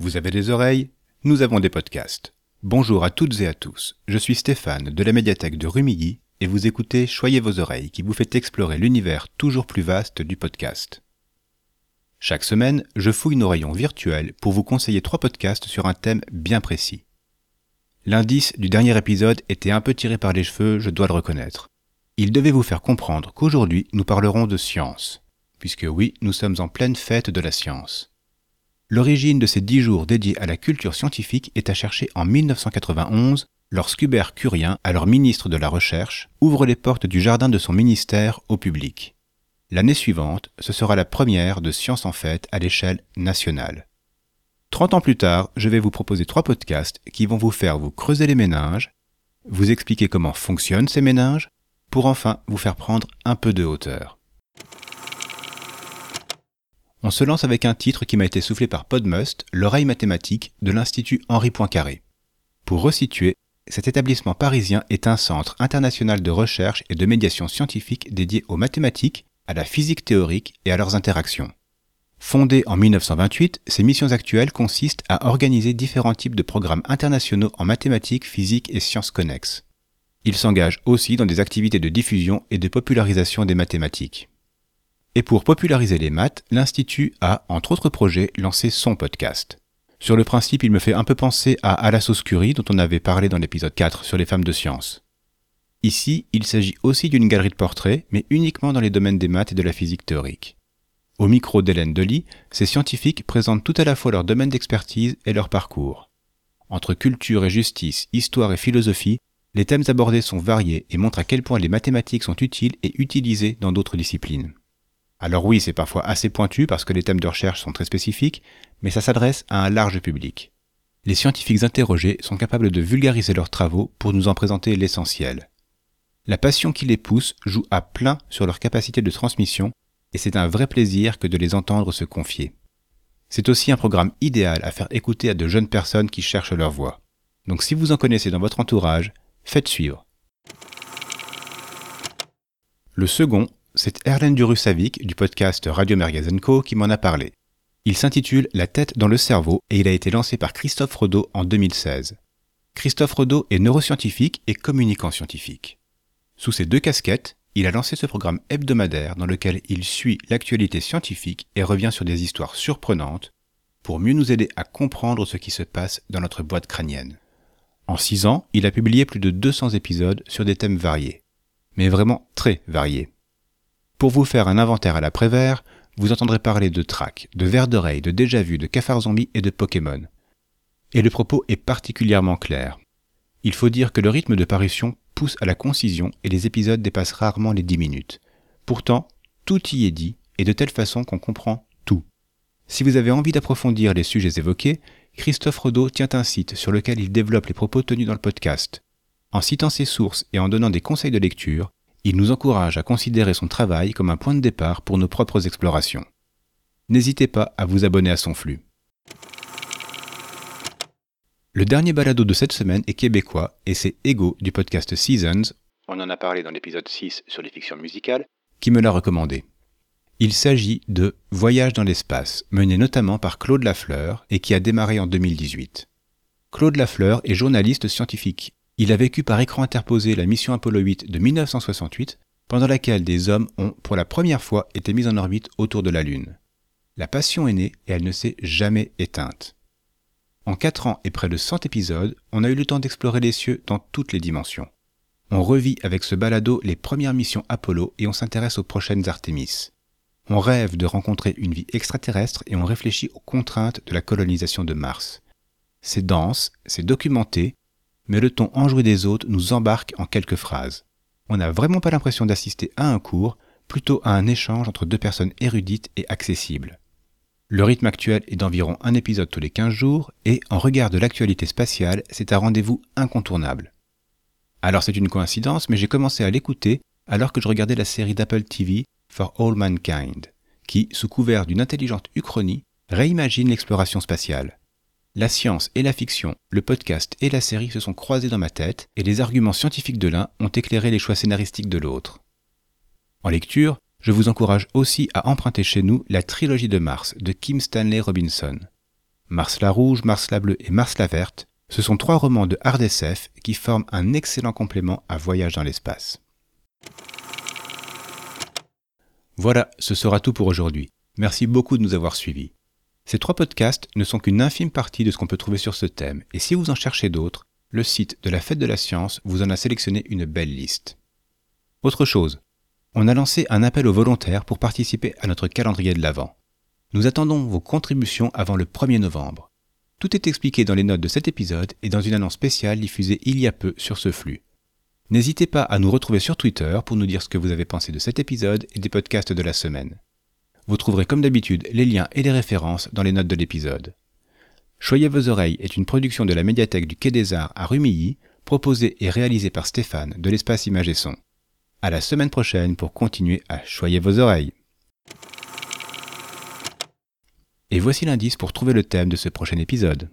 Vous avez des oreilles Nous avons des podcasts. Bonjour à toutes et à tous, je suis Stéphane de la médiathèque de Rumilly et vous écoutez Choyez vos oreilles qui vous fait explorer l'univers toujours plus vaste du podcast. Chaque semaine, je fouille nos rayons virtuels pour vous conseiller trois podcasts sur un thème bien précis. L'indice du dernier épisode était un peu tiré par les cheveux, je dois le reconnaître. Il devait vous faire comprendre qu'aujourd'hui nous parlerons de science, puisque oui, nous sommes en pleine fête de la science. L'origine de ces dix jours dédiés à la culture scientifique est à chercher en 1991, lorsqu'Hubert Curien, alors ministre de la Recherche, ouvre les portes du jardin de son ministère au public. L'année suivante, ce sera la première de Science en Fête à l'échelle nationale. Trente ans plus tard, je vais vous proposer trois podcasts qui vont vous faire vous creuser les méninges, vous expliquer comment fonctionnent ces méninges, pour enfin vous faire prendre un peu de hauteur. On se lance avec un titre qui m'a été soufflé par Podmust, l'oreille mathématique de l'Institut Henri Poincaré. Pour resituer, cet établissement parisien est un centre international de recherche et de médiation scientifique dédié aux mathématiques, à la physique théorique et à leurs interactions. Fondé en 1928, ses missions actuelles consistent à organiser différents types de programmes internationaux en mathématiques, physique et sciences connexes. Il s'engage aussi dans des activités de diffusion et de popularisation des mathématiques. Et pour populariser les maths, l'Institut a, entre autres projets, lancé son podcast. Sur le principe, il me fait un peu penser à À la sauce Curie, dont on avait parlé dans l'épisode 4 sur les femmes de science. Ici, il s'agit aussi d'une galerie de portraits, mais uniquement dans les domaines des maths et de la physique théorique. Au micro d'Hélène Delis, ces scientifiques présentent tout à la fois leur domaine d'expertise et leur parcours. Entre culture et justice, histoire et philosophie, les thèmes abordés sont variés et montrent à quel point les mathématiques sont utiles et utilisées dans d'autres disciplines. Alors oui, c'est parfois assez pointu parce que les thèmes de recherche sont très spécifiques, mais ça s'adresse à un large public. Les scientifiques interrogés sont capables de vulgariser leurs travaux pour nous en présenter l'essentiel. La passion qui les pousse joue à plein sur leur capacité de transmission, et c'est un vrai plaisir que de les entendre se confier. C'est aussi un programme idéal à faire écouter à de jeunes personnes qui cherchent leur voix. Donc si vous en connaissez dans votre entourage, faites suivre. Le second c'est Erlen Durusavik du podcast Radio Co qui m'en a parlé. Il s'intitule La tête dans le cerveau et il a été lancé par Christophe Rodeau en 2016. Christophe Rodeau est neuroscientifique et communicant scientifique. Sous ces deux casquettes, il a lancé ce programme hebdomadaire dans lequel il suit l'actualité scientifique et revient sur des histoires surprenantes pour mieux nous aider à comprendre ce qui se passe dans notre boîte crânienne. En six ans, il a publié plus de 200 épisodes sur des thèmes variés, mais vraiment très variés. Pour vous faire un inventaire à l'après-vert, vous entendrez parler de track, de vers d'oreille, de déjà-vu, de cafard zombie et de Pokémon. Et le propos est particulièrement clair. Il faut dire que le rythme de parution pousse à la concision et les épisodes dépassent rarement les 10 minutes. Pourtant, tout y est dit et de telle façon qu'on comprend tout. Si vous avez envie d'approfondir les sujets évoqués, Christophe Rodeau tient un site sur lequel il développe les propos tenus dans le podcast. En citant ses sources et en donnant des conseils de lecture, il nous encourage à considérer son travail comme un point de départ pour nos propres explorations. N'hésitez pas à vous abonner à son flux. Le dernier balado de cette semaine est québécois et c'est Ego du podcast Seasons, on en a parlé dans l'épisode 6 sur les fictions musicales, qui me l'a recommandé. Il s'agit de Voyage dans l'espace, mené notamment par Claude Lafleur et qui a démarré en 2018. Claude Lafleur est journaliste scientifique il a vécu par écran interposé la mission Apollo 8 de 1968, pendant laquelle des hommes ont, pour la première fois, été mis en orbite autour de la Lune. La passion est née et elle ne s'est jamais éteinte. En 4 ans et près de 100 épisodes, on a eu le temps d'explorer les cieux dans toutes les dimensions. On revit avec ce balado les premières missions Apollo et on s'intéresse aux prochaines Artemis. On rêve de rencontrer une vie extraterrestre et on réfléchit aux contraintes de la colonisation de Mars. C'est dense, c'est documenté, mais le ton enjoué des autres nous embarque en quelques phrases. On n'a vraiment pas l'impression d'assister à un cours, plutôt à un échange entre deux personnes érudites et accessibles. Le rythme actuel est d'environ un épisode tous les 15 jours, et en regard de l'actualité spatiale, c'est un rendez-vous incontournable. Alors c'est une coïncidence, mais j'ai commencé à l'écouter alors que je regardais la série d'Apple TV For All Mankind, qui, sous couvert d'une intelligente uchronie, réimagine l'exploration spatiale. La science et la fiction, le podcast et la série se sont croisés dans ma tête, et les arguments scientifiques de l'un ont éclairé les choix scénaristiques de l'autre. En lecture, je vous encourage aussi à emprunter chez nous la trilogie de Mars de Kim Stanley Robinson. Mars la rouge, Mars la bleue et Mars la verte, ce sont trois romans de hard qui forment un excellent complément à Voyage dans l'espace. Voilà, ce sera tout pour aujourd'hui. Merci beaucoup de nous avoir suivis. Ces trois podcasts ne sont qu'une infime partie de ce qu'on peut trouver sur ce thème, et si vous en cherchez d'autres, le site de la Fête de la Science vous en a sélectionné une belle liste. Autre chose, on a lancé un appel aux volontaires pour participer à notre calendrier de l'Avent. Nous attendons vos contributions avant le 1er novembre. Tout est expliqué dans les notes de cet épisode et dans une annonce spéciale diffusée il y a peu sur ce flux. N'hésitez pas à nous retrouver sur Twitter pour nous dire ce que vous avez pensé de cet épisode et des podcasts de la semaine. Vous trouverez comme d'habitude les liens et les références dans les notes de l'épisode. Choyez vos oreilles est une production de la médiathèque du Quai des Arts à Rumilly, proposée et réalisée par Stéphane de l'espace Image et Son. À la semaine prochaine pour continuer à choyer vos oreilles. Et voici l'indice pour trouver le thème de ce prochain épisode.